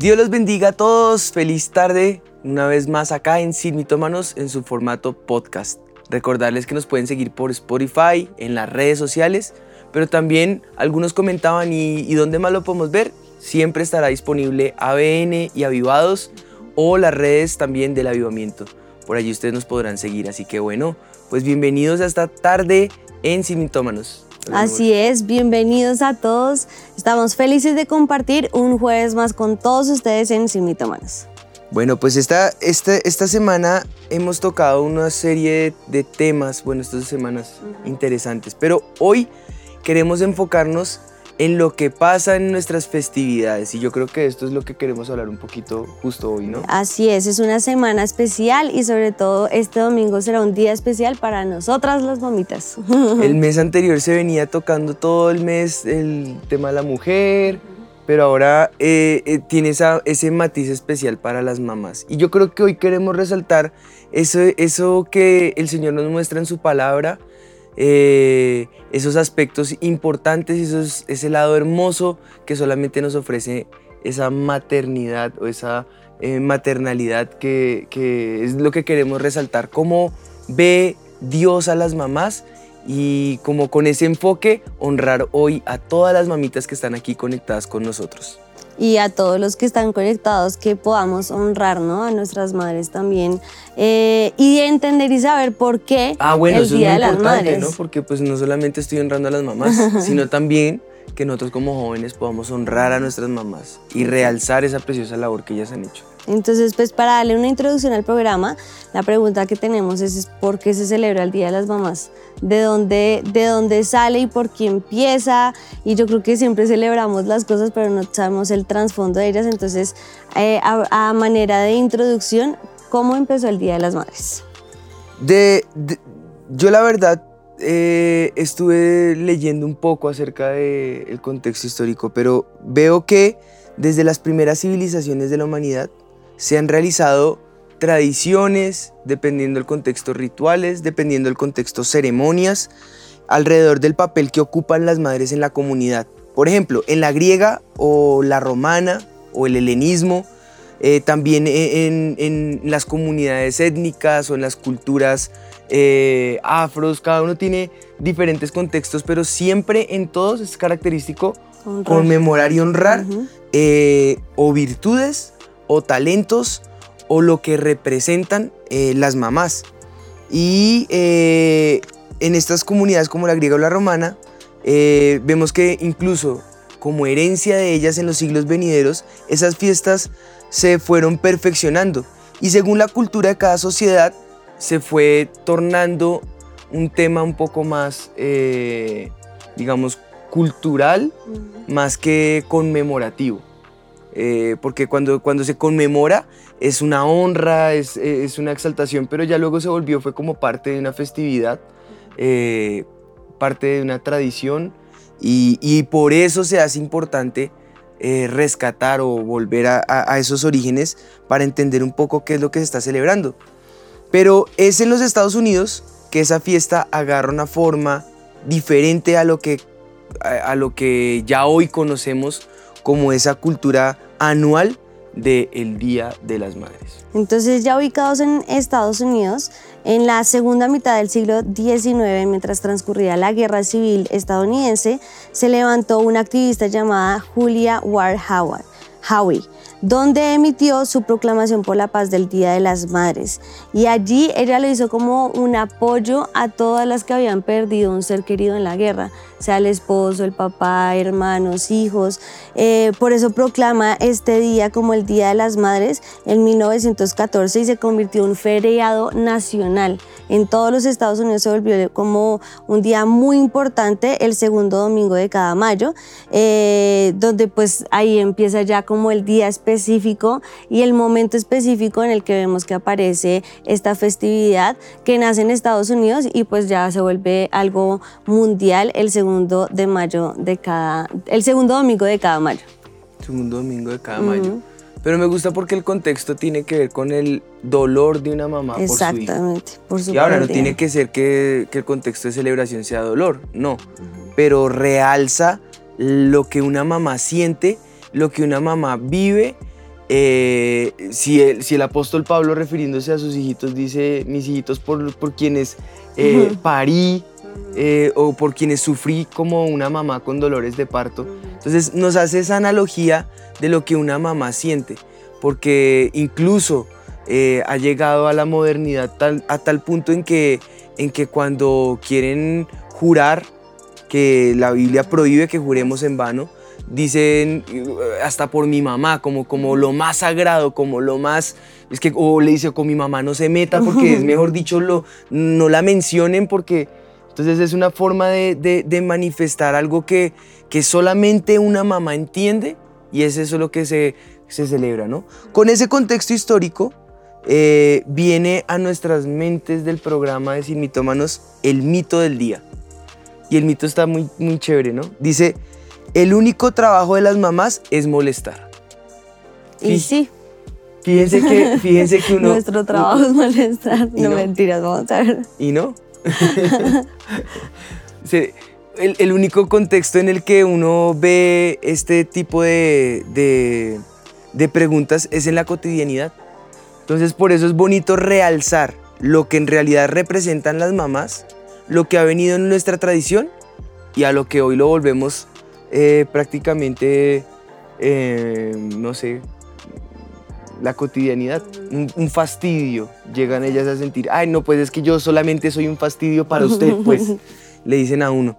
Dios los bendiga a todos. Feliz tarde. Una vez más acá en Sin Mitómanos en su formato podcast. Recordarles que nos pueden seguir por Spotify, en las redes sociales, pero también algunos comentaban y, y dónde más lo podemos ver. Siempre estará disponible ABN y Avivados o las redes también del avivamiento. Por allí ustedes nos podrán seguir. Así que bueno, pues bienvenidos a esta tarde en Simitómanos. Así es, bienvenidos a todos. Estamos felices de compartir un jueves más con todos ustedes en Simitómanos. Bueno, pues esta, esta, esta semana hemos tocado una serie de temas, bueno, estas semanas interesantes, pero hoy queremos enfocarnos en lo que pasa en nuestras festividades. Y yo creo que esto es lo que queremos hablar un poquito justo hoy, ¿no? Así es, es una semana especial y sobre todo este domingo será un día especial para nosotras las mamitas. El mes anterior se venía tocando todo el mes el tema de la mujer, pero ahora eh, eh, tiene esa, ese matiz especial para las mamás. Y yo creo que hoy queremos resaltar eso, eso que el Señor nos muestra en su palabra eh, esos aspectos importantes esos, ese lado hermoso que solamente nos ofrece esa maternidad o esa eh, maternalidad que, que, es lo que queremos resaltar, cómo ve Dios a las mamás y como con ese enfoque honrar hoy a todas las mamitas que están aquí conectadas con nosotros y a todos los que están conectados que podamos honrar ¿no? a nuestras madres también eh, y entender y saber por qué ah, bueno, el eso Día es de las Madres. ¿no? Porque pues no solamente estoy honrando a las mamás, sino también que nosotros como jóvenes podamos honrar a nuestras mamás y realzar esa preciosa labor que ellas han hecho. Entonces, pues para darle una introducción al programa, la pregunta que tenemos es, ¿por qué se celebra el Día de las Mamás? ¿De dónde, ¿De dónde sale y por qué empieza? Y yo creo que siempre celebramos las cosas, pero no sabemos el trasfondo de ellas. Entonces, eh, a, manera de introducción, ¿cómo empezó el Día de las Madres? Yo la verdad eh, estuve leyendo un poco acerca del de contexto histórico, pero veo que desde las primeras civilizaciones de la humanidad se han realizado tradiciones, dependiendo del contexto rituales, dependiendo del contexto ceremonias, alrededor del papel que ocupan las madres en la comunidad. Por ejemplo, en la griega o la romana o el helenismo, eh, también en, en, las comunidades étnicas o en las culturas eh, afros, cada uno tiene diferentes contextos, pero siempre en todos es característico honrar. conmemorar y honrar uh -huh. eh, o virtudes o talentos o lo que representan eh, las mamás. Y eh, en estas comunidades como la griega o la romana, eh, vemos que incluso como herencia de ellas en los siglos venideros, esas fiestas se fueron perfeccionando y según la cultura de cada sociedad se fue tornando un tema un poco más, digamos, cultural, uh -huh. más que conmemorativo. Eh, porque cuando, cuando se conmemora es una honra, es, es, una exaltación, pero ya luego se volvió, fue como parte de una festividad, eh, parte de una tradición, y, y, por eso se hace importante eh, rescatar o volver a, a, a, esos orígenes para entender un poco qué es lo que se está celebrando. Pero es en los Estados Unidos que esa fiesta agarra una forma diferente a lo que, a, a lo que ya hoy conocemos como esa cultura anual del el Día de las Madres. Entonces ya ubicados en Estados Unidos, en la segunda mitad del siglo XIX, mientras transcurría la guerra civil estadounidense, se levantó una activista llamada Julia Ward Howard, Howie, donde emitió su proclamación por la paz del Día de las Madres. Y allí ella lo hizo como un apoyo a todas las que habían perdido un ser querido en la guerra, sea el esposo, el papá, hermanos, hijos. Eh, por eso proclama este día como el Día de las Madres en 1914 y se convirtió en un feriado nacional. En todos los Estados Unidos se volvió como un día muy importante el segundo domingo de cada mayo, eh, donde pues ahí empieza ya como el día específico y el momento específico en el que vemos que aparece esta festividad que nace en Estados Unidos y pues ya se vuelve algo mundial el segundo de mayo de cada, el segundo domingo de cada mayo. Segundo domingo de cada uh -huh. mayo. Pero me gusta porque el contexto tiene que ver con el dolor de una mamá Exactamente, por su hijo. Y ahora no tiene que ser que, que, el contexto de celebración sea dolor, no. Pero realza lo que una mamá siente, lo que una mamá vive. Eh, si, el, si el apóstol Pablo refiriéndose a sus hijitos dice, mis hijitos por, por quienes eh, parí, eh, o por quienes sufrí como una mamá con dolores de parto. Entonces nos hace esa analogía de lo que una mamá siente, porque incluso ha llegado a la modernidad a tal punto en que, en que cuando quieren jurar, que la Biblia prohíbe que juremos en vano, dicen hasta por mi mamá, como, como lo más sagrado, como lo más, es que, o le dice con mi mamá no se meta porque es mejor dicho, lo, no la mencionen porque entonces es una forma de, manifestar algo que, que, solamente una mamá entiende y es eso lo que se, se celebra, ¿no? Con ese contexto histórico eh, viene a nuestras mentes del programa de Sin Mitómanos el mito del día. Y el mito está muy, muy chévere, ¿no? Dice, el único trabajo de las mamás es molestar. Y sí. Fíjense que, fíjense que uno... Nuestro trabajo es molestar. No, no, mentiras, vamos a ver. ¿Y no? el, único contexto en el que uno ve este tipo de, de, preguntas es en la cotidianidad. Entonces por eso es bonito realzar lo que en realidad representan las mamás, lo que ha venido en nuestra tradición y a lo que hoy lo volvemos eh, prácticamente, eh, no sé, la cotidianidad, un, fastidio. Llegan ellas a sentir, ay, no, pues es que yo solamente soy un fastidio para usted, pues le dicen a uno.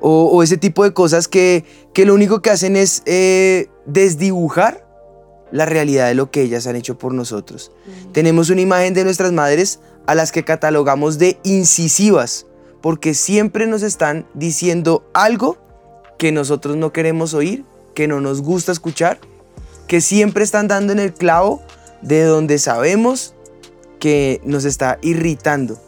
O, ese tipo de cosas que, que, lo único que hacen es eh, desdibujar la realidad de lo que ellas han hecho por nosotros. Tenemos una imagen de nuestras madres a las que catalogamos de incisivas, porque siempre nos están diciendo algo que nosotros no queremos oír, que no nos gusta escuchar que siempre están dando en el clavo de donde sabemos que nos está irritando.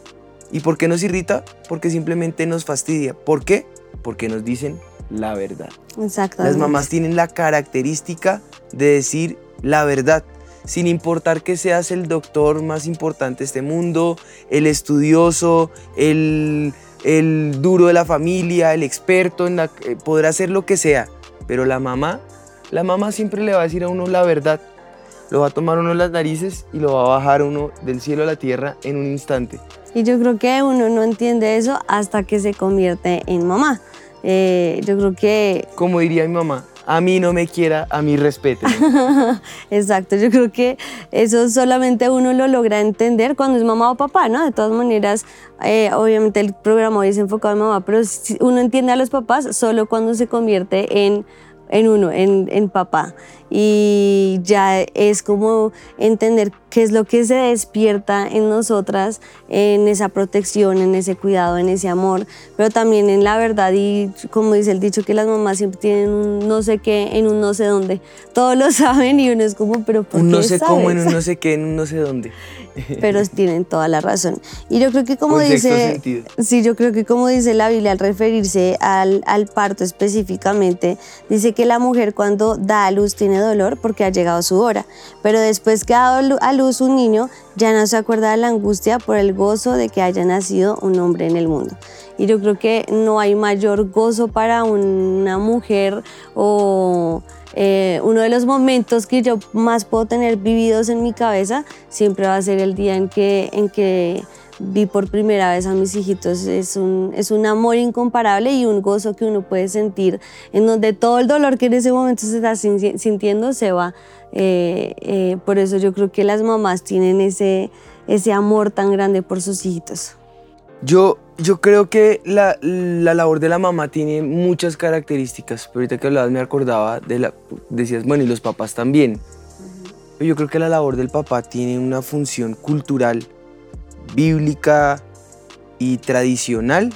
¿Y por qué nos irrita? Porque simplemente nos fastidia. ¿Por qué? Porque nos dicen la verdad. Exactamente. Las mamás tienen la característica de decir la verdad, sin importar que seas el doctor más importante de este mundo, el estudioso, el, duro de la familia, el experto, en la, eh, podrá hacer lo que sea, pero la mamá la mamá siempre le va a decir a uno la verdad. Lo va a tomar uno las narices y lo va a bajar uno del cielo a la tierra en un instante. Y yo creo que uno no entiende eso hasta que se convierte en mamá. Eh, yo creo que... Como diría mi mamá, a mí no me quiera, a mí respete. Exacto, yo creo que eso solamente uno lo logra entender cuando es mamá o papá, ¿no? De todas maneras, eh, obviamente el programa hoy es enfocado en mamá, pero uno entiende a los papás solo cuando se convierte en en uno, en, en, papá. Y ya es como entender qué es lo que se despierta en nosotras, en esa protección, en ese cuidado, en ese amor, pero también en la verdad y como dice el dicho que las mamás siempre tienen un no sé qué en un no sé dónde. Todos lo saben y uno es como, pero ¿por un qué no sé cómo en un no sé qué en un no sé dónde. pero tienen toda la razón. Y yo creo que como dice, sí, yo creo que como dice la Biblia al referirse al, al, parto específicamente, dice que la mujer cuando da a luz tiene dolor porque ha llegado su hora, pero después que ha dado a luz un niño, ya no se acuerda de la angustia por el gozo de que haya nacido un hombre en el mundo. Y yo creo que no hay mayor gozo para una mujer o eh, uno de los momentos que yo más puedo tener vividos en mi cabeza siempre va a ser el día en que, en que vi por primera vez a mis hijitos. Es un, es un amor incomparable y un gozo que uno puede sentir, en donde todo el dolor que en ese momento se está sintiendo se va. Eh, eh, por eso yo creo que las mamás tienen ese, ese amor tan grande por sus hijitos. Yo, yo creo que la, la, labor de la mamá tiene muchas características. Pero ahorita que hablabas me acordaba de la... Decías, bueno, y los papás también. Yo creo que la labor del papá tiene una función cultural, bíblica y tradicional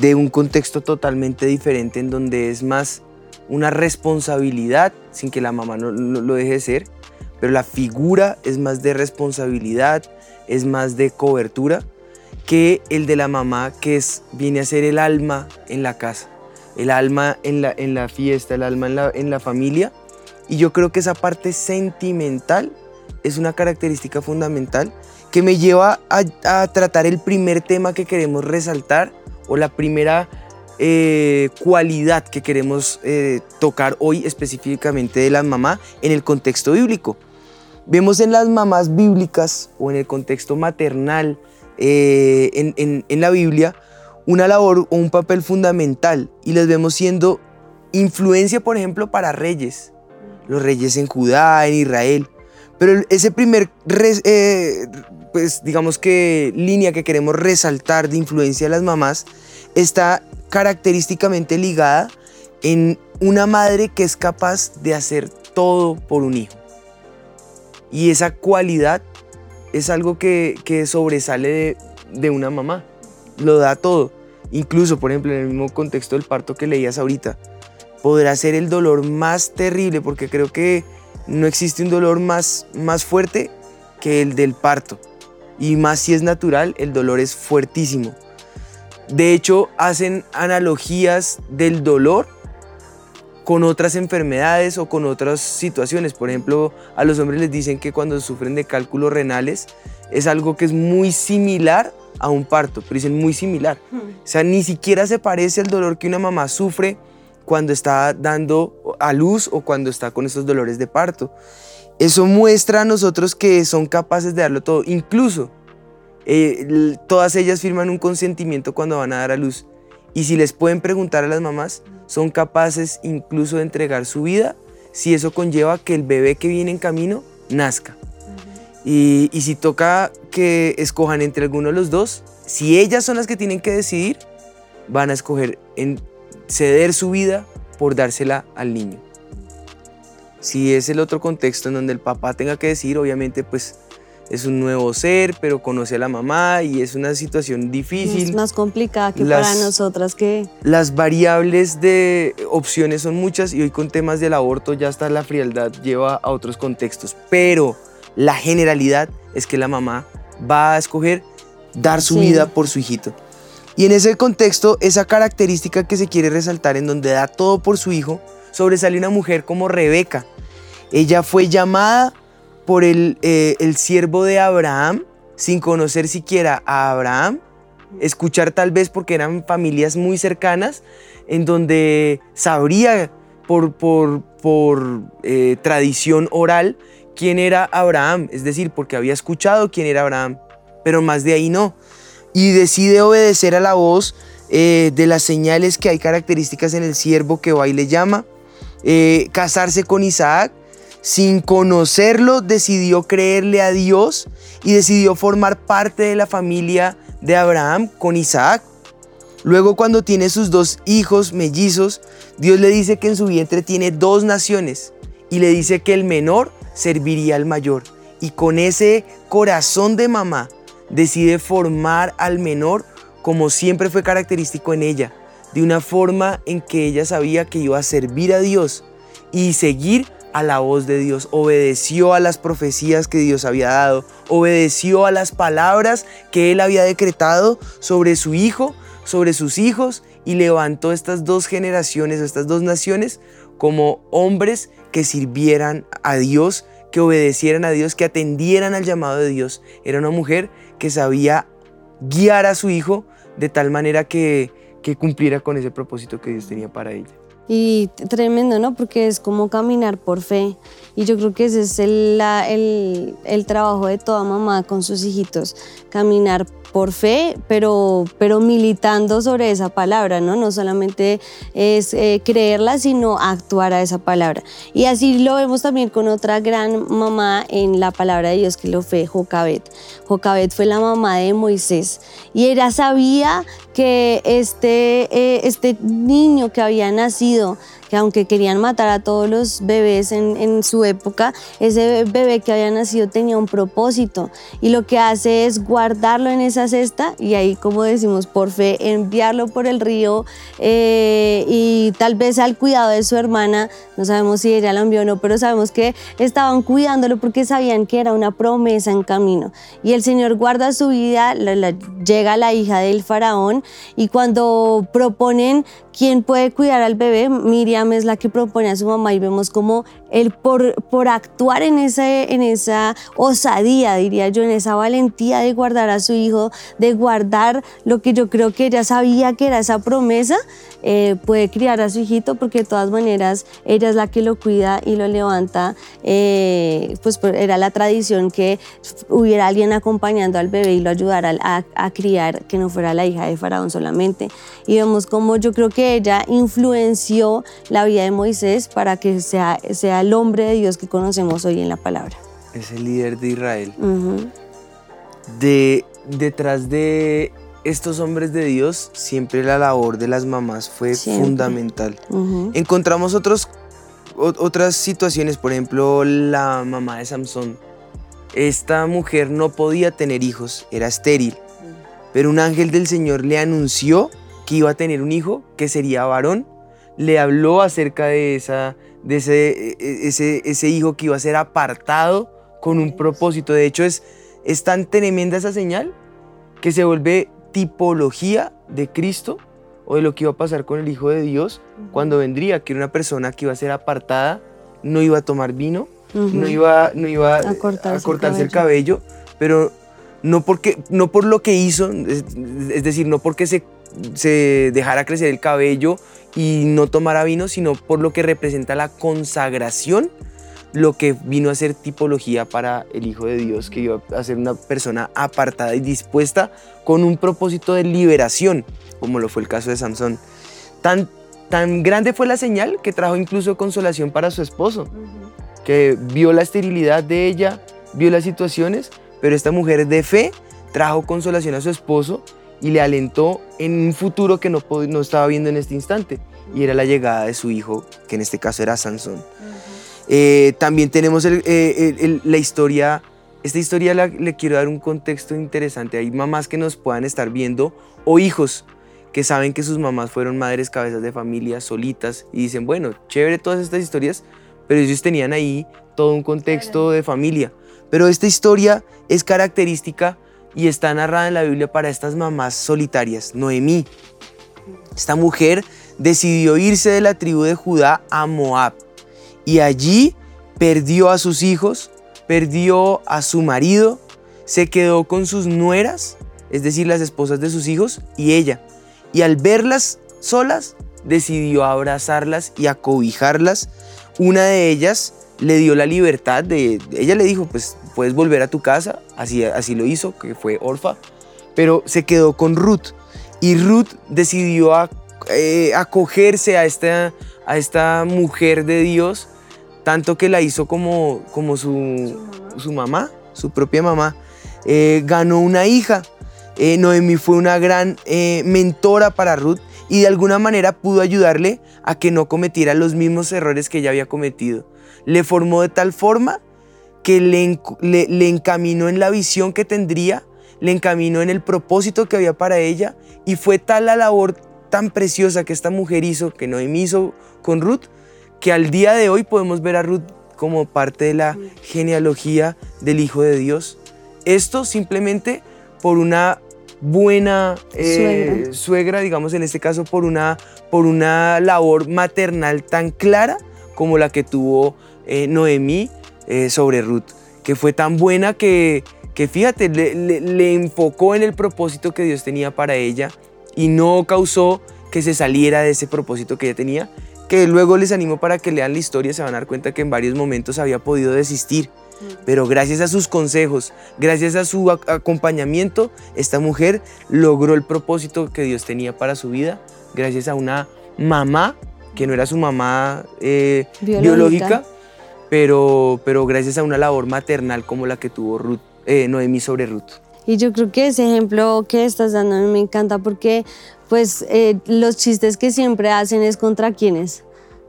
de un contexto totalmente diferente en donde es más una responsabilidad, sin que la mamá no, lo deje de ser, pero la figura es más de responsabilidad, es más de cobertura que el de la mamá, que es, viene a ser el alma en la casa, el alma en la, en la fiesta, el alma en la, en la familia. Y yo creo que esa parte sentimental es una característica fundamental que me lleva a, tratar el primer tema que queremos resaltar o la primera eh, cualidad que queremos eh, tocar hoy específicamente de la mamá en el contexto bíblico. Vemos en las mamás bíblicas o en el contexto maternal eh, en, la Biblia una labor o un papel fundamental y les vemos siendo influencia, por ejemplo, para reyes, los reyes en Judá, en Israel. Pero ese primer, eh, pues digamos que línea que queremos resaltar de influencia de las mamás está característicamente ligada en una madre que es capaz de hacer todo por un hijo. Y esa cualidad es algo que, sobresale de, de una mamá. Lo da todo. Incluso, por ejemplo, en el mismo contexto del parto que leías ahorita, podrá ser el dolor más terrible, porque creo que no existe un dolor más, más fuerte que el del parto. Y más si es natural, el dolor es fuertísimo. De hecho, hacen analogías del dolor con otras enfermedades o con otras situaciones. Por ejemplo, a los hombres les dicen que cuando sufren de cálculos renales es algo que es muy similar a un parto, pero dicen muy similar. Hmm. O sea, ni siquiera se parece al dolor que una mamá sufre cuando está dando a luz o cuando está con esos dolores de parto. Eso muestra a nosotros que son capaces de darlo todo. Incluso eh, todas ellas firman un consentimiento cuando van a dar a luz. Y si les pueden preguntar a las mamás, son capaces incluso de entregar su vida si eso conlleva que el bebé que viene en camino nazca. y, si toca que escojan entre alguno de los dos, si ellas son las que tienen que decidir, van a escoger en ceder su vida por dársela al niño. Si es el otro contexto en donde el papá tenga que decir, obviamente pues es un nuevo ser, pero conoce a la mamá y es una situación difícil. Es más complicada que para nosotras que... Las variables de opciones son muchas y hoy con temas del aborto ya está la frialdad lleva a otros contextos, pero la generalidad es que la mamá va a escoger dar su vida por su hijito. Y en ese contexto, esa característica que se quiere resaltar en donde da todo por su hijo, sobresale una mujer como Rebeca. Ella fue llamada por el, eh, el siervo de Abraham, sin conocer siquiera a Abraham, escuchar tal vez porque eran familias muy cercanas, en donde sabría por, por, por eh, tradición oral quién era Abraham, es decir, porque había escuchado quién era Abraham, pero más de ahí no. Y decide obedecer a la voz eh, de las señales que hay características en el siervo que va y le llama, eh, casarse con Isaac, sin conocerlo decidió creerle a Dios y decidió formar parte de la familia de Abraham con Isaac. Luego cuando tiene sus dos hijos mellizos, Dios le dice que en su vientre tiene dos naciones y le dice que el menor serviría al mayor. Y con ese corazón de mamá, decide formar al menor como siempre fue característico en ella, de una forma en que ella sabía que iba a servir a Dios y seguir a la voz de Dios, obedeció a las profecías que Dios había dado, obedeció a las palabras que él había decretado sobre su hijo, sobre sus hijos y levantó estas dos generaciones, estas dos naciones como hombres que sirvieran a Dios, que obedecieran a Dios, que atendieran al llamado de Dios. Era una mujer que sabía guiar a su hijo de tal manera que, cumpliera con ese propósito que Dios tenía para ella. Y tremendo, ¿no? Porque es como caminar por fe. Y yo creo que ese es el, el, trabajo de toda mamá con sus hijitos, caminar por fe, pero, pero militando sobre esa palabra, ¿no? No solamente es eh, creerla, sino actuar a esa palabra. Y así lo vemos también con otra gran mamá en la palabra de Dios, que lo fue Jocabet. Jocabet fue la mamá de Moisés y ella sabía que este, eh, este niño que había nacido que aunque querían matar a todos los bebés en, su época, ese bebé que había nacido tenía un propósito y lo que hace es guardarlo en esa cesta y ahí, como decimos, por fe, enviarlo por el río eh, y tal vez al cuidado de su hermana, no sabemos si ella lo envió o no, pero sabemos que estaban cuidándolo porque sabían que era una promesa en camino. Y el Señor guarda su vida, llega la hija del faraón y cuando proponen quién puede cuidar al bebé, Miriam Es la que propone a su mamá y vemos como él por, por actuar en, ese, en esa osadía, diría yo, en esa valentía de guardar a su hijo, de guardar lo que yo creo que ella sabía que era esa promesa, eh, puede criar a su hijito porque de todas maneras ella es la que lo cuida y lo levanta. Eh, pues era la tradición que hubiera alguien acompañando al bebé y lo ayudara a, criar, que no fuera la hija de Faraón solamente. Y vemos cómo yo creo que ella influenció la vida de Moisés para que sea, sea el hombre de Dios que conocemos hoy en la palabra. Es el líder de Israel. de, detrás de estos hombres de Dios, siempre la labor de las mamás fue fundamental. Encontramos otros, otras situaciones, por ejemplo, la mamá de Samson. Esta mujer no podía tener hijos, era estéril, pero un ángel del Señor le anunció que iba a tener un hijo, que sería varón, le habló acerca de, esa, de ese, e, e, ese, ese hijo que iba a ser apartado con un propósito. De hecho, es, es tan tremenda esa señal que se vuelve tipología de Cristo o de lo que iba a pasar con el Hijo de Dios cuando vendría, que era una persona que iba a ser apartada, no iba a tomar vino, no iba, no iba a cortarse, el, cabello. pero no, porque, no por lo que hizo, es decir, no porque se se dejara crecer el cabello y no tomara vino, sino por lo que representa la consagración, lo que vino a ser tipología para el Hijo de Dios, que iba a ser una persona apartada y dispuesta con un propósito de liberación, como lo fue el caso de Samson. Tan, tan grande fue la señal que trajo incluso consolación para su esposo, que vio la esterilidad de ella, vio las situaciones, pero esta mujer de fe trajo consolación a su esposo y le alentó en un futuro que no, no estaba viendo en este instante, y era la llegada de su hijo, que en este caso era Sansón. Eh, también tenemos eh, la historia, esta historia le quiero dar un contexto interesante. Hay mamás que nos puedan estar viendo o hijos que saben que sus mamás fueron madres cabezas de familia solitas y dicen, bueno, chévere todas estas historias, pero ellos tenían ahí todo un contexto de familia. Pero esta historia es característica y está narrada en la Biblia para estas mamás solitarias. Noemí, esta mujer decidió irse de la tribu de Judá a Moab y allí perdió a sus hijos, perdió a su marido, se quedó con sus nueras, es decir, las esposas de sus hijos, y ella. Y al verlas solas, decidió abrazarlas y acobijarlas. Una de ellas le dio la libertad de, ella le dijo, pues puedes volver a tu casa, así, así lo hizo, que fue Orfa, pero se quedó con Ruth y Ruth decidió eh, acogerse a esta, a esta mujer de Dios, tanto que la hizo como, como su, su mamá, su propia mamá. Eh, ganó una hija. Eh, Noemí fue una gran mentora para Ruth y de alguna manera pudo ayudarle a que no cometiera los mismos errores que ella había cometido le formó de tal forma que le, le, encaminó en la visión que tendría, le encaminó en el propósito que había para ella y fue tal la labor tan preciosa que esta mujer hizo, que Noemí hizo con Ruth, que al día de hoy podemos ver a Ruth como parte de la genealogía del Hijo de Dios. Esto simplemente por una buena eh, suegra. digamos en este caso por una, por una labor maternal tan clara como la que tuvo eh, Noemí eh, sobre Ruth, que fue tan buena que, que fíjate, le, enfocó en el propósito que Dios tenía para ella y no causó que se saliera de ese propósito que ella tenía, que luego les animo para que lean la historia, se van a dar cuenta que en varios momentos había podido desistir. Pero gracias a sus consejos, gracias a su acompañamiento, esta mujer logró el propósito que Dios tenía para su vida, gracias a una mamá que no era su mamá eh, biológica, pero, pero gracias a una labor maternal como la que tuvo Ruth, eh, Noemí sobre Ruth. Y yo creo que ese ejemplo que estás dando me encanta porque pues eh, los chistes que siempre hacen es contra quiénes,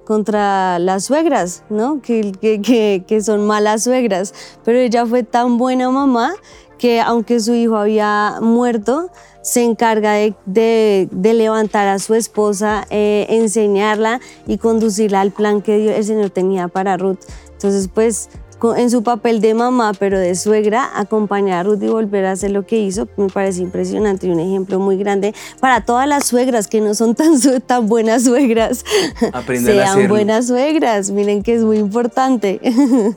contra las suegras, ¿no? Que, que, que, son malas suegras, pero ella fue tan buena mamá que aunque su hijo había muerto, se encarga de, levantar a su esposa, eh, enseñarla y conducirla al plan que el Señor tenía para Ruth. Entonces, pues en su papel de mamá, pero de suegra, acompañar a Ruth y volver a hacer lo que hizo, me parece impresionante y un ejemplo muy grande para todas las suegras que no son tan, tan buenas suegras. Sean buenas suegras, miren que es muy importante.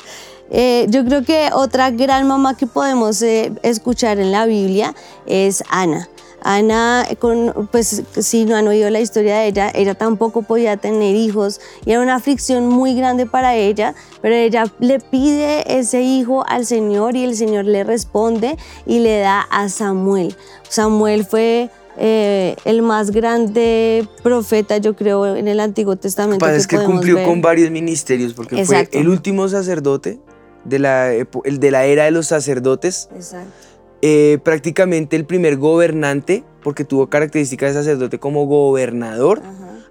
Eh, yo creo que otra gran mamá que podemos eh, escuchar en la Biblia es Ana. Ana, con, pues si no han oído la historia de ella, ella tampoco podía tener hijos y era una aflicción muy grande para ella, pero ella le pide ese hijo al Señor y el Señor le responde y le da a Samuel. Samuel fue eh, el más grande profeta, yo creo, en el Antiguo Testamento. es que cumplió con varios ministerios, porque fue el último sacerdote de la, de la era de los sacerdotes. Exacto eh, prácticamente el primer gobernante, porque tuvo características de sacerdote como gobernador,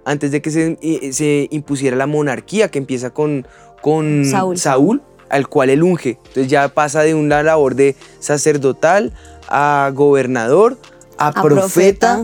antes de que se, eh, se, impusiera la monarquía, que empieza con, con Saúl. al cual él unge. Entonces ya pasa de una labor de sacerdotal a gobernador, a, profeta.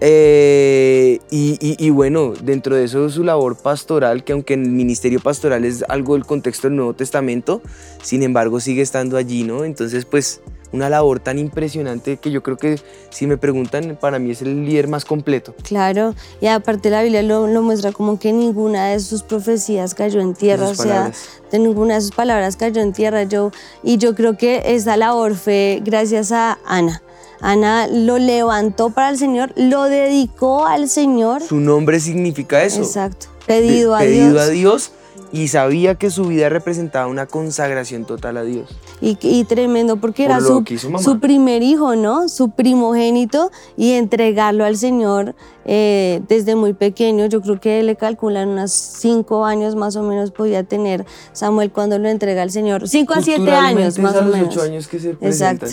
Eh, y, y, bueno, dentro de eso su labor pastoral, que aunque el ministerio pastoral es algo del contexto del Nuevo Testamento, sin embargo sigue estando allí, ¿no? Entonces pues una labor tan impresionante que yo creo que si me preguntan, para mí es el líder más completo. Claro, y aparte la Biblia lo, muestra como que ninguna de sus profecías cayó en tierra, o sea, de ninguna de sus palabras cayó en tierra. Yo, y yo creo que esa labor fue gracias a Ana. Ana lo levantó para el Señor, lo dedicó al Señor. Su nombre significa eso. Exacto. Pedido, a, pedido a Dios y sabía que su vida representaba una consagración total a Dios. Y, tremendo, porque era su, su, primer hijo, ¿no? Su primogénito y entregarlo al Señor eh, desde muy pequeño. Yo creo que le calculan unos cinco años más o menos podía tener Samuel cuando lo entrega al Señor. Cinco a siete años más o menos. Ocho años que se Exacto.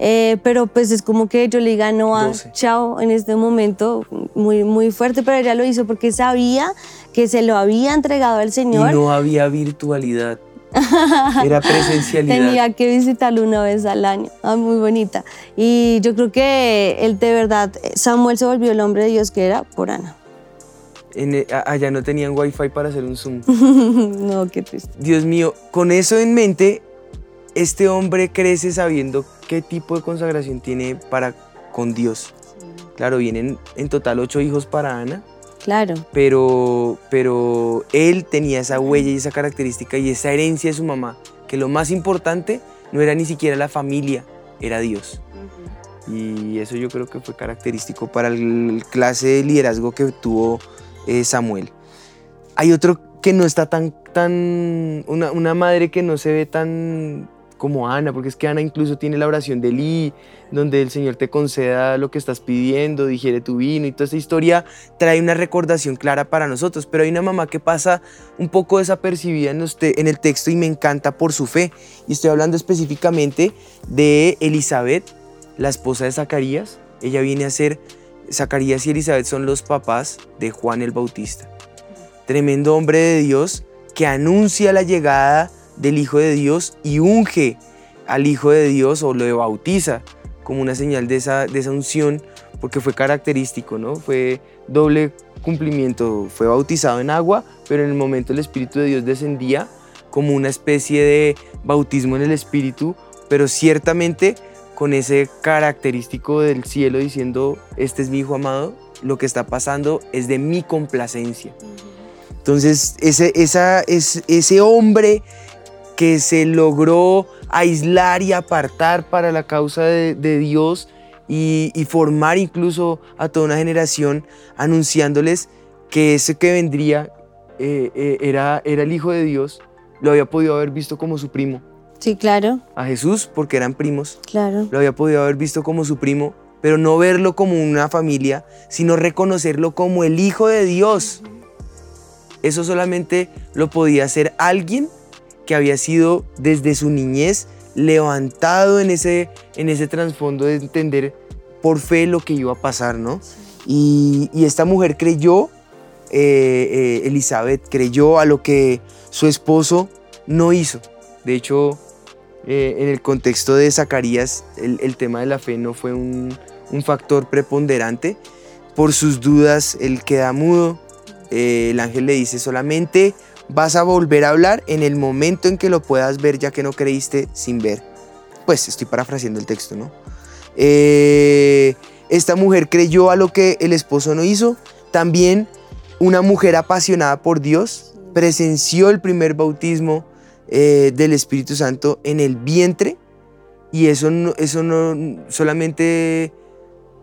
Eh, pero pues es como que yo le diga no a chao en este momento muy, muy fuerte, pero ella lo hizo porque sabía que se lo había entregado al Señor. Y no había virtualidad. Era presencialidad. Tenía que visitarlo una vez al año. Ah, muy bonita. Y yo creo que él de verdad, Samuel se volvió el hombre de Dios que era por Ana. E, allá no tenían wifi para hacer un Zoom. no, qué triste. Dios mío, con eso en mente, este hombre crece sabiendo qué tipo de consagración tiene para con Dios. Claro, vienen en total ocho hijos para Ana Claro. Pero, pero él tenía esa huella y esa característica y esa herencia de su mamá, que lo más importante no era ni siquiera la familia, era Dios. Y eso yo creo que fue característico para el clase de liderazgo que tuvo eh, Samuel. Hay otro que no está tan, tan, una, una madre que no se ve tan como Ana, porque es que Ana incluso tiene la oración de Lee, donde el Señor te conceda lo que estás pidiendo, digiere tu vino y toda esta historia trae una recordación clara para nosotros. Pero hay una mamá que pasa un poco desapercibida en, en el texto y me encanta por su fe. Y estoy hablando específicamente de Elizabeth, la esposa de Zacarías. Ella viene a ser, Zacarías y Elizabeth son los papás de Juan el Bautista. Tremendo hombre de Dios que anuncia la llegada del Hijo de Dios y unge al Hijo de Dios o lo bautiza como una señal de esa, de esa unción, porque fue característico, ¿no? Fue doble cumplimiento, fue bautizado en agua, pero en el momento el Espíritu de Dios descendía como una especie de bautismo en el Espíritu, pero ciertamente con ese característico del cielo diciendo, este es mi Hijo amado, lo que está pasando es de mi complacencia. Entonces, ese, esa, es, ese hombre que se logró aislar y apartar para la causa de, Dios y, formar incluso a toda una generación anunciándoles que ese que vendría eh, eh, era, era el Hijo de Dios, lo había podido haber visto como su primo. Sí, claro. A Jesús, porque eran primos. Claro. Lo había podido haber visto como su primo, pero no verlo como una familia, sino reconocerlo como el Hijo de Dios. Eso solamente lo podía hacer alguien que había sido desde su niñez levantado en ese, en ese trasfondo de entender por fe lo que iba a pasar, ¿no? Y, esta mujer creyó, eh, eh, Elizabeth creyó a lo que su esposo no hizo. De hecho, eh, en el contexto de Zacarías, el, tema de la fe no fue un, un, factor preponderante. Por sus dudas, él queda mudo. el ángel le dice solamente vas a volver a hablar en el momento en que lo puedas ver, ya que no creíste sin ver. Pues estoy parafraseando el texto, ¿no? Eh, esta mujer creyó a lo que el esposo no hizo. También una mujer apasionada por Dios presenció el primer bautismo eh, del Espíritu Santo en el vientre. Y eso no, eso no solamente,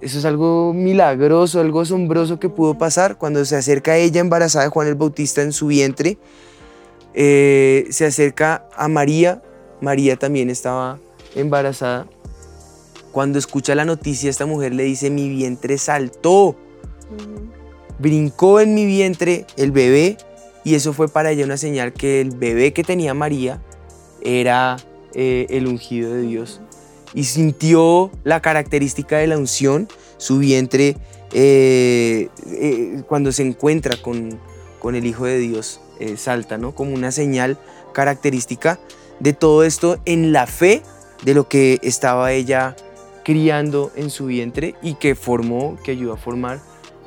eso es algo milagroso, algo asombroso que pudo pasar cuando se acerca a ella embarazada de Juan el Bautista en su vientre. Eh, se acerca a María, María también estaba embarazada cuando escucha la noticia, esta mujer le dice, mi vientre saltó. Brincó en mi vientre el bebé y eso fue para ella una señal que el bebé que tenía María era eh, el ungido de Dios. Y sintió la característica de la unción, su vientre, eh, eh, cuando se encuentra con, con, el Hijo de Dios, salta, ¿no? Como una señal característica de todo esto en la fe de lo que estaba ella criando en su vientre y que formó, que ayudó a formar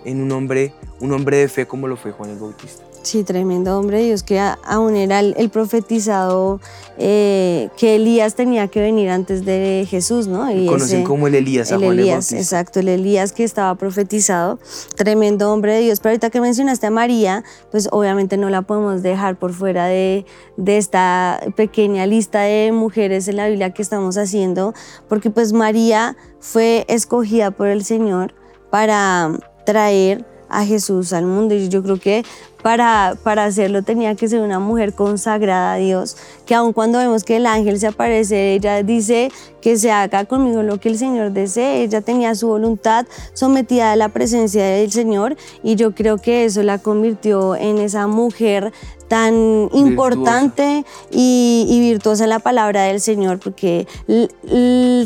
en un hombre, un hombre de fe como lo fue Juan el Bautista. Sí, tremendo hombre de Dios que aún era el, profetizado eh, que Elías tenía que venir antes de Jesús, ¿no? Y Conocen como el Elías, el Elías, exacto, el Elías que estaba profetizado, tremendo hombre de Dios. Pero ahorita que mencionaste a María, pues obviamente no la podemos dejar por fuera de, de esta pequeña lista de mujeres en la Biblia que estamos haciendo, porque pues María fue escogida por el Señor para traer a Jesús al mundo. Y yo creo que para, para hacerlo tenía que ser una mujer consagrada a Dios, que aun cuando vemos que el ángel se aparece, ella dice que se haga conmigo lo que el Señor desee. Ella tenía su voluntad sometida a la presencia del Señor y yo creo que eso la convirtió en esa mujer tan importante y, virtuosa en la palabra del Señor, porque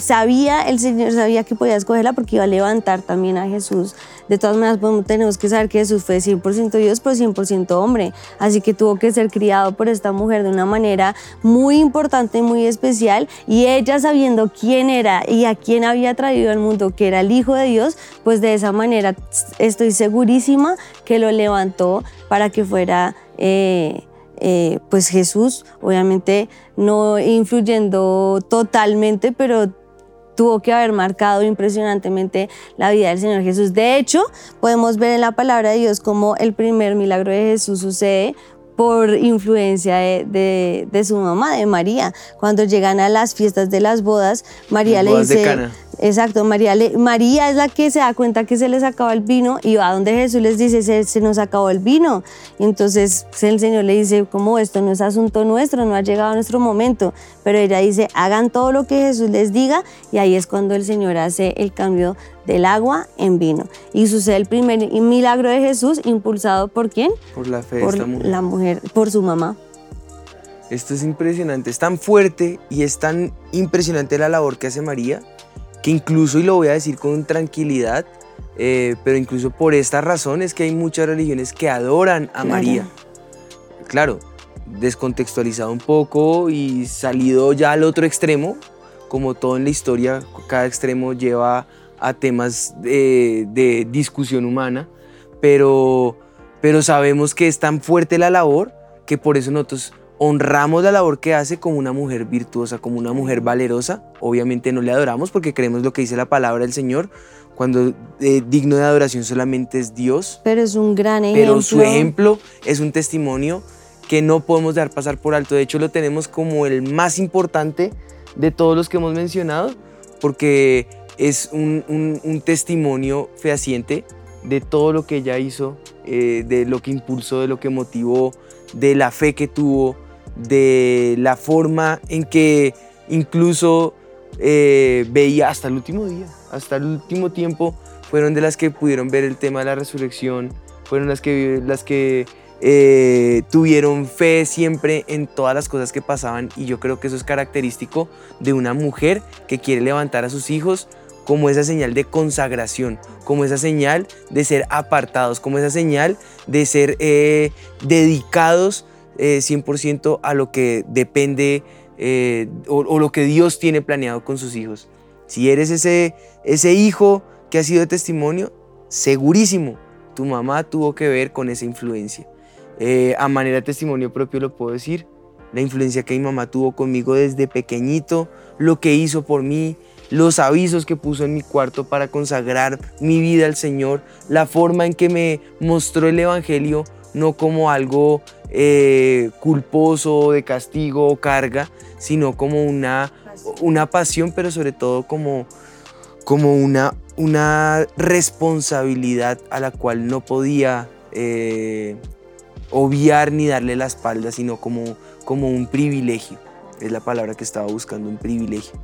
sabía, el Señor sabía que podía escogerla porque iba a levantar también a Jesús. De todas maneras, tenemos que saber que Jesús fue 100% Dios, pero 100% hombre. Así que tuvo que ser criado por esta mujer de una manera muy importante, muy especial. Y ella sabiendo quién era y a quién había traído al mundo, que era el Hijo de Dios, pues de esa manera estoy segurísima que lo levantó para que fuera eh, eh, pues Jesús, obviamente no influyendo totalmente, pero tuvo que haber marcado impresionantemente la vida del Señor Jesús. De hecho, podemos ver en la palabra de Dios cómo el primer milagro de Jesús sucede por influencia de, su mamá, de María. Cuando llegan a las fiestas de las bodas, María le dice, Exacto, María, María es la que se da cuenta que se les acaba el vino y va donde Jesús les dice, se, nos acabó el vino. Y entonces el Señor le dice, como esto no es asunto nuestro, no ha llegado nuestro momento. Pero ella dice, hagan todo lo que Jesús les diga y ahí es cuando el Señor hace el cambio del agua en vino. Y sucede el primer milagro de Jesús impulsado por quién? Por la fe de esta mujer. la mujer, por su mamá. Esto es impresionante, es tan fuerte y es tan impresionante la labor que hace María que incluso, y lo voy a decir con tranquilidad, eh, pero incluso por esta razón es que hay muchas religiones que adoran a María. Claro, descontextualizado un poco y salido ya al otro extremo, como todo en la historia, cada extremo lleva a temas de, de discusión humana, pero, pero sabemos que es tan fuerte la labor que por eso nosotros honramos la labor que hace como una mujer virtuosa, como una mujer valerosa. Obviamente no le adoramos porque creemos lo que dice la palabra del Señor, cuando eh, digno de adoración solamente es Dios. Pero es un gran ejemplo. Pero su ejemplo es un testimonio que no podemos dejar pasar por alto. De hecho, lo tenemos como el más importante de todos los que hemos mencionado, porque es un, testimonio fehaciente de todo lo que ella hizo, eh, de lo que impulsó, de lo que motivó, de la fe que tuvo, de la forma en que incluso eh, veía hasta el último día, hasta el último tiempo, fueron de las que pudieron ver el tema de la resurrección, fueron las que, las que eh, tuvieron fe siempre en todas las cosas que pasaban y yo creo que eso es característico de una mujer que quiere levantar a sus hijos como esa señal de consagración, como esa señal de ser apartados, como esa señal de ser eh, dedicados 100% eh, a lo que depende eh, o, lo que Dios tiene planeado con sus hijos. Si eres ese, ese hijo que ha sido testimonio, segurísimo, tu mamá tuvo que ver con esa influencia. Eh, a manera de testimonio propio lo puedo decir, la influencia que mi mamá tuvo conmigo desde pequeñito, lo que hizo por mí, los avisos que puso en mi cuarto para consagrar mi vida al Señor, la forma en que me mostró el Evangelio, no como algo eh, culposo, de castigo o carga, sino como una, una pasión, pero sobre todo como, como una, una responsabilidad a la cual no podía eh, obviar ni darle la espalda, sino como, como un privilegio. Es la palabra que estaba buscando, un privilegio.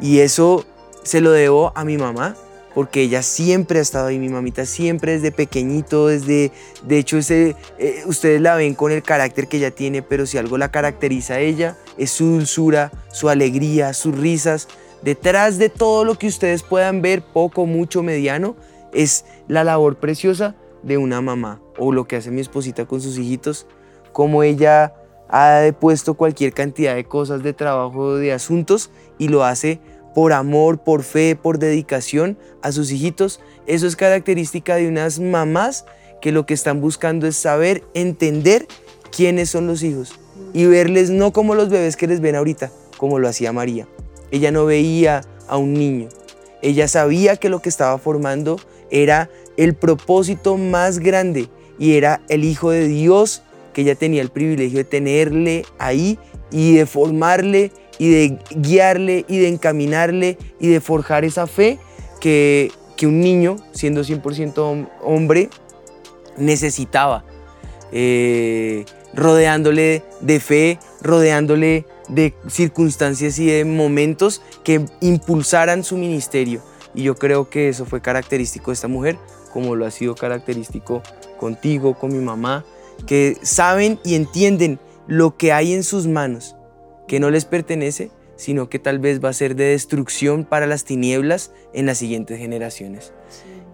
Y eso se lo debo a mi mamá, porque ella siempre ha estado ahí, mi mamita siempre desde pequeñito, desde, de hecho ese, eh, ustedes la ven con el carácter que ella tiene, pero si algo la caracteriza a ella es su dulzura, su alegría, sus risas. Detrás de todo lo que ustedes puedan ver, poco, mucho, mediano, es la labor preciosa de una mamá o lo que hace mi esposita con sus hijitos, como ella ha depuesto cualquier cantidad de cosas de trabajo, de asuntos y lo hace por amor, por fe, por dedicación a sus hijitos. Eso es característica de unas mamás que lo que están buscando es saber, entender quiénes son los hijos y verles no como los bebés que les ven ahorita, como lo hacía María. Ella no veía a un niño. Ella sabía que lo que estaba formando era el propósito más grande y era el Hijo de Dios que ella tenía el privilegio de tenerle ahí y de formarle y de guiarle y de encaminarle y de forjar esa fe que, que un niño, siendo 100% hombre, necesitaba. Eh, rodeándole de fe, rodeándole de circunstancias y de momentos que impulsaran su ministerio. Y yo creo que eso fue característico de esta mujer, como lo ha sido característico contigo, con mi mamá, que saben y entienden lo que hay en sus manos que no les pertenece, sino que tal vez va a ser de destrucción para las tinieblas en las siguientes generaciones.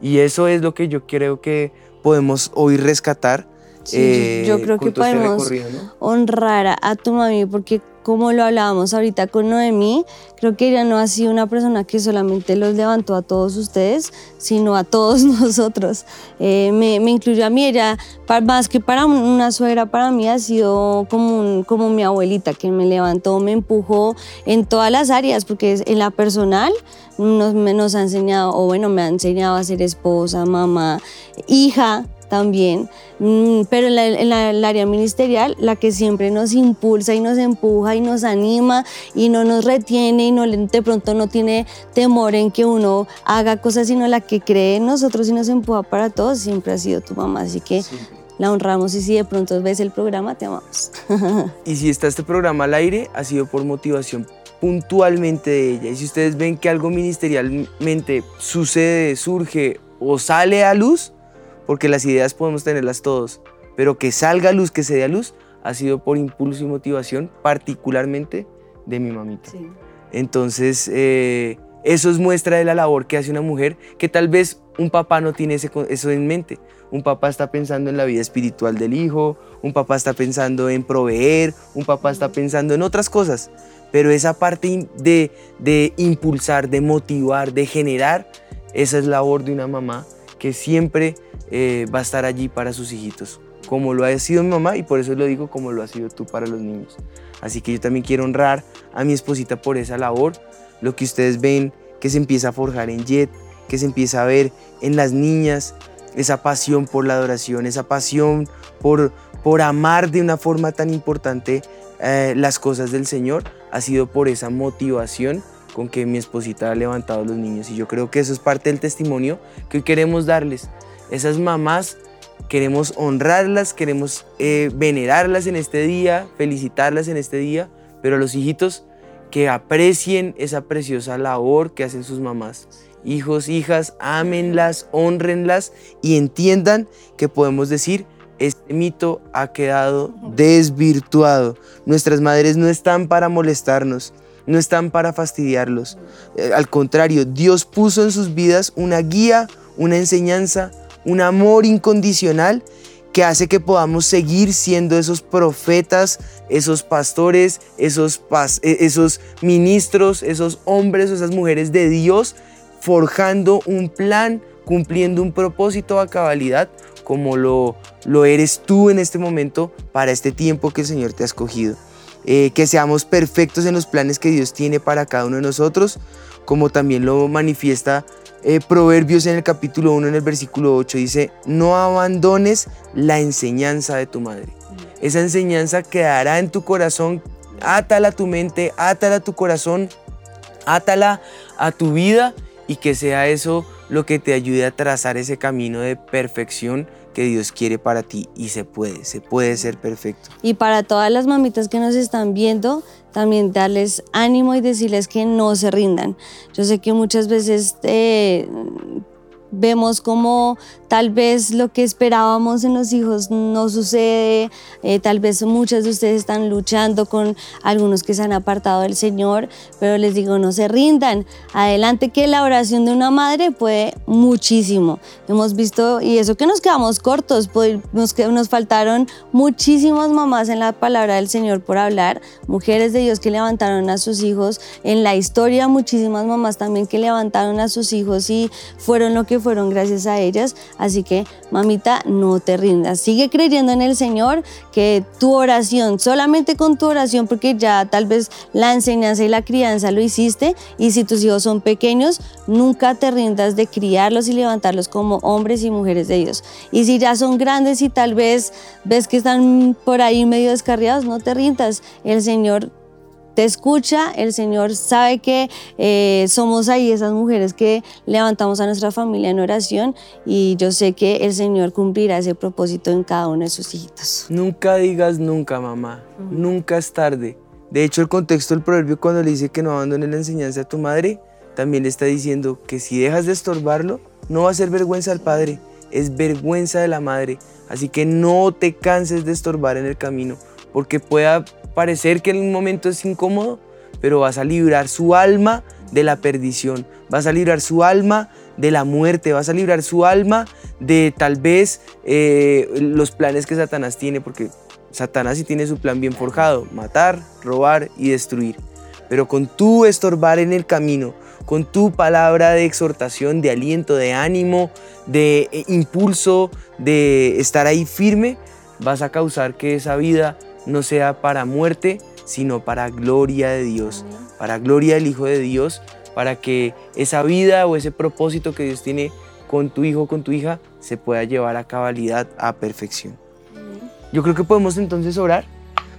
Y eso es lo que yo creo que podemos hoy rescatar. Sí, yo eh, creo que este podemos honrar a tu mami porque como lo hablábamos ahorita con Noemí, creo que ella no ha sido una persona que solamente los levantó a todos ustedes, sino a todos nosotros. Eh, me, me, incluyó a mí, ella, más que para una suegra, para mí ha sido como, como mi abuelita, que me levantó, me empujó en todas las áreas, porque en la personal nos, nos ha enseñado, o bueno, me ha enseñado a ser esposa, mamá, hija, también, mm, pero en, el área ministerial, la que siempre nos impulsa y nos empuja y nos anima y no nos retiene y no, de pronto no tiene temor en que uno haga cosas, sino la que cree en nosotros y nos empuja para todos, siempre ha sido tu mamá. Así que la honramos y si de pronto ves el programa, te amamos. y si está este programa al aire, ha sido por motivación puntualmente de ella. Y si ustedes ven que algo ministerialmente sucede, surge o sale a luz, porque las ideas podemos tenerlas todos, pero que salga a luz, que se dé a luz, ha sido por impulso y motivación, particularmente de mi mamita. Entonces, eh, eso es muestra de la labor que hace una mujer que tal vez un papá no tiene eso en mente. Un papá está pensando en la vida espiritual del hijo, un papá está pensando en proveer, un papá está pensando en otras cosas. Pero esa parte de, de impulsar, de motivar, de generar, esa es labor de una mamá que siempre eh, va a estar allí para sus hijitos, como lo ha sido mi mamá y por eso lo digo como lo ha sido tú para los niños. Así que yo también quiero honrar a mi esposita por esa labor, lo que ustedes ven que se empieza a forjar en Jet, que se empieza a ver en las niñas, esa pasión por la adoración, esa pasión por, por amar de una forma tan importante eh, las cosas del Señor, ha sido por esa motivación con que mi esposita ha levantado a los niños. Y yo creo que eso es parte del testimonio que hoy queremos darles, esas mamás queremos honrarlas, queremos eh, venerarlas en este día, felicitarlas en este día, pero los hijitos que aprecien esa preciosa labor que hacen sus mamás. Hijos, hijas, ámenlas, honrenlas y entiendan que podemos decir, este mito ha quedado desvirtuado. Nuestras madres no están para molestarnos, no están para fastidiarlos. Eh, al contrario, Dios puso en sus vidas una guía, una enseñanza, un amor incondicional que hace que podamos seguir siendo esos profetas, esos pastores, esos, e, esos ministros, esos hombres, esas mujeres de Dios, forjando un plan, cumpliendo un propósito a cabalidad como lo, lo eres tú en este momento para este tiempo que el Señor te ha escogido. Eh, que seamos perfectos en los planes que Dios tiene para cada uno de nosotros, como también lo manifiesta eh, Proverbios en el capítulo 1, en el versículo 8, dice, no abandones la enseñanza de tu madre. Esa enseñanza quedará en tu corazón, átala a tu mente, átala a tu corazón, átala a tu vida y que sea eso lo que te ayude a trazar ese camino de perfección que Dios quiere para ti y se puede, se puede ser perfecto. Y para todas las mamitas que nos están viendo, también darles ánimo y decirles que no se rindan. Yo sé que muchas veces eh, vemos como tal vez lo que esperábamos en los hijos no sucede, eh, tal vez muchas de ustedes están luchando con algunos que se han apartado del Señor, pero les digo, no se rindan, adelante que la oración de una madre puede muchísimo. Hemos visto, y eso que nos quedamos cortos, pues, nos, nos faltaron muchísimas mamás en la palabra del Señor por hablar, mujeres de Dios que levantaron a sus hijos, en la historia muchísimas mamás también que levantaron a sus hijos y fueron lo que fueron gracias a ellas. Así que, mamita, no te rindas. Sigue creyendo en el Señor, que tu oración, solamente con tu oración, porque ya tal vez la enseñanza y la crianza lo hiciste, y si tus hijos son pequeños, nunca te rindas de criarlos y levantarlos como hombres y mujeres de Dios. Y si ya son grandes y tal vez ves que están por ahí medio descarriados, no te rindas. El Señor te escucha, el Señor sabe que eh, somos ahí esas mujeres que levantamos a nuestra familia en oración y yo sé que el Señor cumplirá ese propósito en cada uno de sus hijitos. Nunca digas nunca, mamá, nunca es tarde. De hecho, el contexto del proverbio cuando le dice que no abandone la enseñanza a tu madre, también le está diciendo que si dejas de estorbarlo, no va a ser vergüenza al padre, es vergüenza de la madre. Así que no te canses de estorbar en el camino, porque pueda parecer que en un momento es incómodo, pero vas a librar su alma de la perdición, vas a librar su alma de la muerte, vas a librar su alma de tal vez eh, los planes que Satanás tiene, porque Satanás sí tiene su plan bien forjado, matar, robar y destruir. Pero con tu estorbar en el camino, con tu palabra de exhortación, de aliento, de ánimo, de eh, impulso, de estar ahí firme, vas a causar que esa vida no sea para muerte, sino para gloria de Dios, para gloria del Hijo de Dios, para que esa vida o ese propósito que Dios tiene con tu hijo o con tu hija se pueda llevar a cabalidad, a perfección. Yo creo que podemos entonces orar.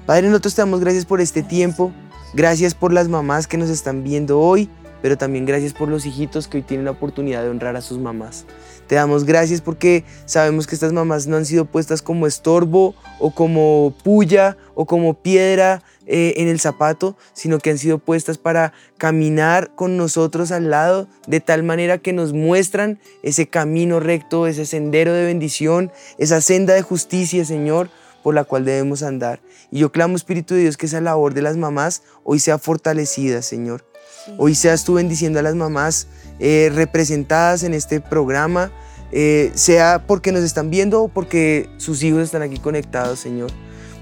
Padre, nosotros te damos gracias por este tiempo, gracias por las mamás que nos están viendo hoy, pero también gracias por los hijitos que hoy tienen la oportunidad de honrar a sus mamás. Te damos gracias porque sabemos que estas mamás no han sido puestas como estorbo o como puya o como piedra eh, en el zapato, sino que han sido puestas para caminar con nosotros al lado de tal manera que nos muestran ese camino recto, ese sendero de bendición, esa senda de justicia, Señor, por la cual debemos andar. Y yo clamo, Espíritu de Dios, que esa labor de las mamás hoy sea fortalecida, Señor. Hoy seas tú bendiciendo a las mamás eh, representadas en este programa, eh, sea porque nos están viendo o porque sus hijos están aquí conectados, Señor.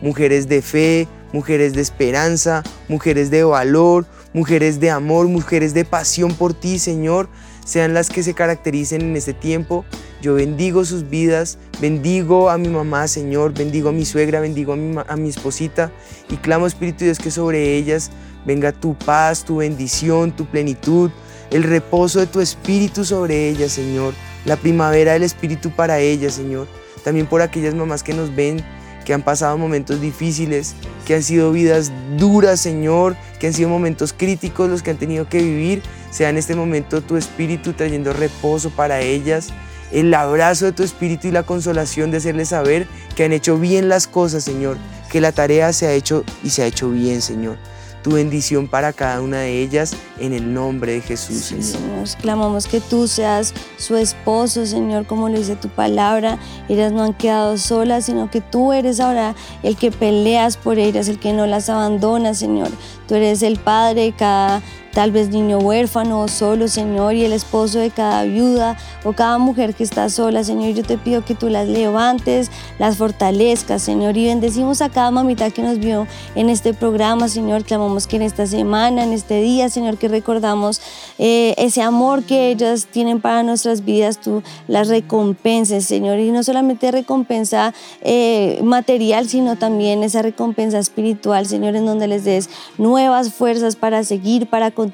Mujeres de fe, mujeres de esperanza, mujeres de valor, mujeres de amor, mujeres de pasión por ti, Señor, sean las que se caractericen en este tiempo. Yo bendigo sus vidas, bendigo a mi mamá, Señor, bendigo a mi suegra, bendigo a mi, a esposita y clamo, Espíritu Dios, que sobre ellas venga tu paz, tu bendición, tu plenitud, el reposo de tu espíritu sobre ella, Señor, la primavera del espíritu para ella, Señor. También por aquellas mamás que nos ven, que han pasado momentos difíciles, que han sido vidas duras, Señor, que han sido momentos críticos los que han tenido que vivir. Sea en este momento tu espíritu trayendo reposo para ellas, el abrazo de tu espíritu y la consolación de hacerles saber que han hecho bien las cosas, Señor, que la tarea se ha hecho y se ha hecho bien, Señor tu bendición para cada una de ellas en el nombre de Jesús, Señor. Clamamos que tú seas su esposo, Señor, como lo dice tu palabra. Ellas no han quedado solas, sino que tú eres ahora el que peleas por ellas, el que no las abandona, Señor. Tú eres el Padre de cada tal vez niño huérfano o solo, Señor, y el esposo de cada viuda o cada mujer que está sola, Señor, yo te pido que tú las levantes, las fortalezcas, Señor, y bendecimos a cada mamita que nos vio en este programa, Señor, clamamos que en esta semana, en este día, Señor, que recordamos eh, ese amor que ellas tienen para nuestras vidas, tú las recompenses, Señor, y no solamente recompensa eh, material, sino también esa recompensa espiritual, Señor, en donde les des nuevas fuerzas para seguir, para continuar,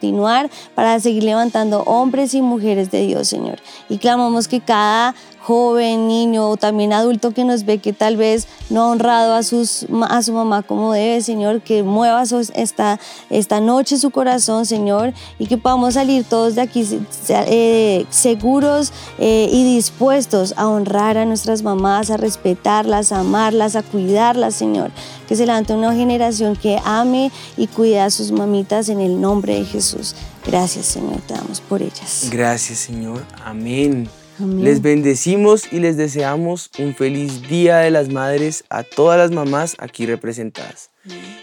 para seguir levantando hombres y mujeres de Dios, Señor. Y clamamos que cada joven, niño o también adulto que nos ve que tal vez no ha honrado a, sus, a su mamá como debe, Señor, que mueva esta, esta noche su corazón, Señor, y que podamos salir todos de aquí eh, seguros eh, y dispuestos a honrar a nuestras mamás, a respetarlas, a amarlas, a cuidarlas, Señor. Que se levante una generación que ame y cuide a sus mamitas en el nombre de Jesús. Gracias, Señor, te damos por ellas. Gracias, Señor. Amén. Les bendecimos y les deseamos un feliz Día de las Madres a todas las mamás aquí representadas.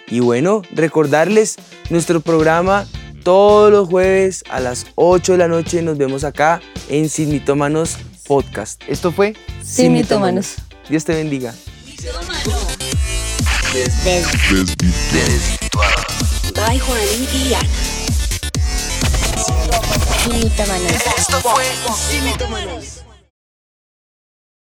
Y bueno, recordarles nuestro programa todos los jueves a las 8 de la noche nos vemos acá en Sin Mitómanos Podcast. Esto fue Sin, Mitómanos. Dios te bendiga. By Juan y Ana. Esto fue Sin Mitómanos.